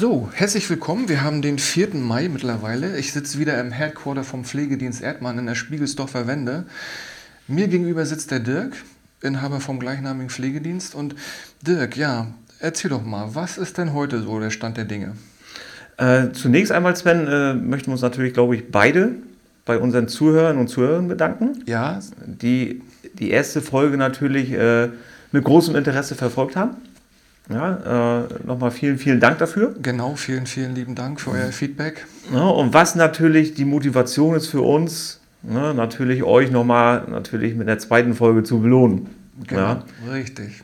So, herzlich willkommen. Wir haben den 4. Mai mittlerweile. Ich sitze wieder im Headquarter vom Pflegedienst Erdmann in der Spiegelsdorfer Wende. Mir gegenüber sitzt der Dirk, Inhaber vom gleichnamigen Pflegedienst. Und Dirk, ja, erzähl doch mal, was ist denn heute so der Stand der Dinge? Äh, zunächst einmal, Sven, äh, möchten wir uns natürlich, glaube ich, beide bei unseren Zuhörern und Zuhörern bedanken. Ja. Die die erste Folge natürlich äh, mit großem Interesse verfolgt haben. Ja, äh, nochmal vielen, vielen Dank dafür. Genau, vielen, vielen lieben Dank für euer Feedback. Ja, und was natürlich die Motivation ist für uns, ne, natürlich euch nochmal natürlich mit der zweiten Folge zu belohnen. Genau, ja. richtig.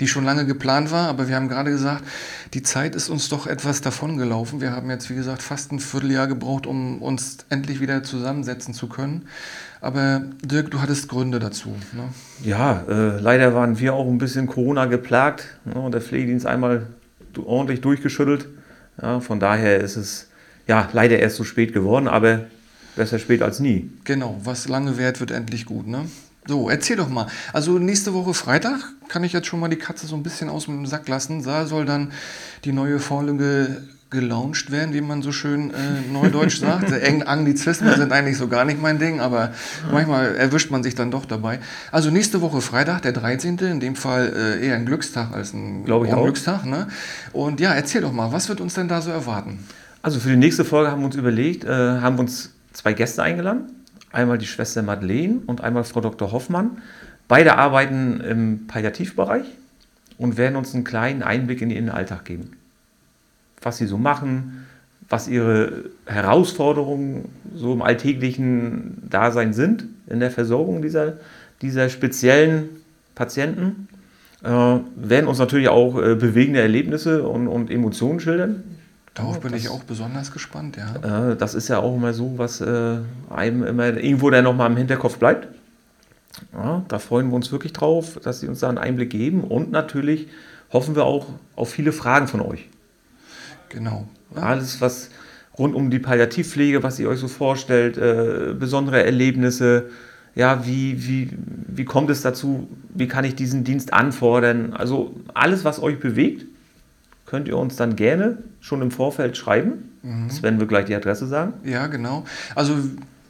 Die schon lange geplant war, aber wir haben gerade gesagt, die Zeit ist uns doch etwas davongelaufen. Wir haben jetzt, wie gesagt, fast ein Vierteljahr gebraucht, um uns endlich wieder zusammensetzen zu können. Aber Dirk, du hattest Gründe dazu. Ne? Ja, äh, leider waren wir auch ein bisschen Corona geplagt ne, und der Pflegedienst einmal ordentlich durchgeschüttelt. Ja, von daher ist es ja leider erst so spät geworden, aber besser spät als nie. Genau, was lange währt, wird endlich gut. Ne? So, erzähl doch mal. Also nächste Woche Freitag kann ich jetzt schon mal die Katze so ein bisschen aus dem Sack lassen. Da soll dann die neue Folge gelauncht werden, wie man so schön äh, neudeutsch sagt. Eng Anglizismen sind eigentlich so gar nicht mein Ding, aber manchmal erwischt man sich dann doch dabei. Also nächste Woche Freitag, der 13., in dem Fall äh, eher ein Glückstag als ein Glaube ich auch. Glückstag. Ne? Und ja, erzähl doch mal, was wird uns denn da so erwarten? Also für die nächste Folge haben wir uns überlegt, äh, haben uns zwei Gäste eingeladen. Einmal die Schwester Madeleine und einmal Frau Dr. Hoffmann. Beide arbeiten im Palliativbereich und werden uns einen kleinen Einblick in ihren Alltag geben was sie so machen, was ihre Herausforderungen so im alltäglichen Dasein sind in der Versorgung dieser, dieser speziellen Patienten. Äh, werden uns natürlich auch äh, bewegende Erlebnisse und, und Emotionen schildern. Darauf bin das, ich auch besonders gespannt, ja. Äh, das ist ja auch immer so, was äh, einem immer irgendwo dann nochmal im Hinterkopf bleibt. Ja, da freuen wir uns wirklich drauf, dass sie uns da einen Einblick geben und natürlich hoffen wir auch auf viele Fragen von euch. Genau. Ja. Alles, was rund um die Palliativpflege, was ihr euch so vorstellt, äh, besondere Erlebnisse, ja, wie, wie, wie kommt es dazu, wie kann ich diesen Dienst anfordern? Also alles, was euch bewegt, könnt ihr uns dann gerne schon im Vorfeld schreiben. Mhm. Das werden wir gleich die Adresse sagen. Ja, genau. Also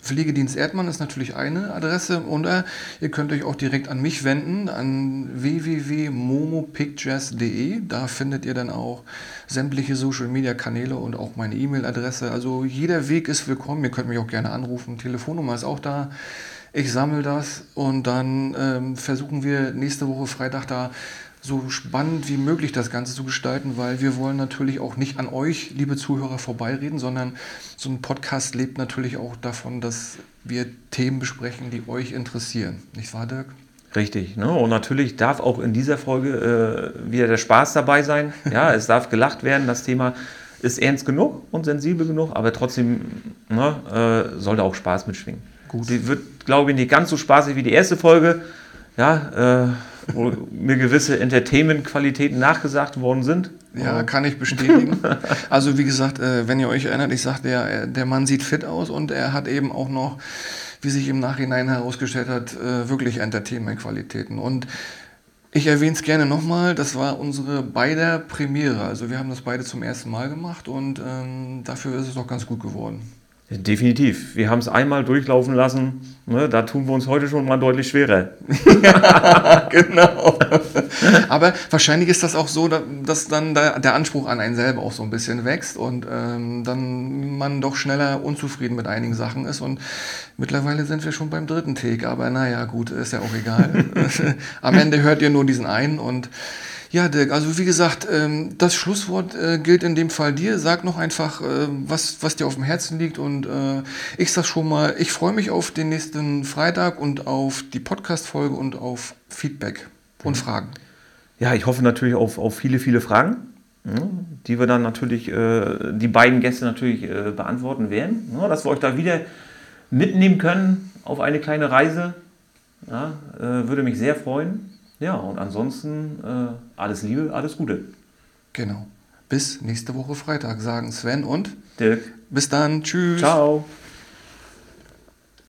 Pflegedienst Erdmann ist natürlich eine Adresse oder ihr könnt euch auch direkt an mich wenden, an www.momopictures.de. Da findet ihr dann auch sämtliche Social Media Kanäle und auch meine E-Mail-Adresse. Also jeder Weg ist willkommen. Ihr könnt mich auch gerne anrufen. Telefonnummer ist auch da. Ich sammle das und dann ähm, versuchen wir nächste Woche Freitag da so spannend wie möglich das Ganze zu gestalten, weil wir wollen natürlich auch nicht an euch, liebe Zuhörer, vorbeireden, sondern so ein Podcast lebt natürlich auch davon, dass wir Themen besprechen, die euch interessieren. Nicht wahr, Dirk? Richtig. Ne? Und natürlich darf auch in dieser Folge äh, wieder der Spaß dabei sein. Ja, es darf gelacht werden. Das Thema ist ernst genug und sensibel genug, aber trotzdem ne, äh, soll da auch Spaß mitschwingen. Gut. Sie wird, glaube ich, nicht ganz so spaßig wie die erste Folge. Ja, äh, wo mir gewisse Entertainment-Qualitäten nachgesagt worden sind. Ja, kann ich bestätigen. Also wie gesagt, äh, wenn ihr euch erinnert, ich sagte ja, äh, der Mann sieht fit aus und er hat eben auch noch, wie sich im Nachhinein herausgestellt hat, äh, wirklich Entertainment-Qualitäten. Und ich erwähne es gerne nochmal, das war unsere beider Premiere. Also wir haben das beide zum ersten Mal gemacht und ähm, dafür ist es auch ganz gut geworden. Definitiv. Wir haben es einmal durchlaufen lassen. Ne, da tun wir uns heute schon mal deutlich schwerer. ja, genau. Aber wahrscheinlich ist das auch so, dass dann der Anspruch an einen selber auch so ein bisschen wächst und ähm, dann man doch schneller unzufrieden mit einigen Sachen ist. Und mittlerweile sind wir schon beim dritten Take. Aber naja, gut, ist ja auch egal. Am Ende hört ihr nur diesen einen und ja, Dirk, also wie gesagt, ähm, das Schlusswort äh, gilt in dem Fall dir. Sag noch einfach, äh, was, was dir auf dem Herzen liegt. Und äh, ich sag schon mal, ich freue mich auf den nächsten Freitag und auf die Podcast-Folge und auf Feedback und Fragen. Ja, ich hoffe natürlich auf, auf viele, viele Fragen, die wir dann natürlich, die beiden Gäste natürlich beantworten werden. dass wir euch da wieder mitnehmen können auf eine kleine Reise. Ja, würde mich sehr freuen. Ja, und ansonsten äh, alles Liebe, alles Gute. Genau. Bis nächste Woche Freitag, sagen Sven und Dirk. Bis dann. Tschüss. Ciao.